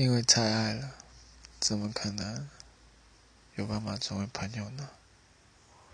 因为太爱了怎么可能有办法成为朋友呢？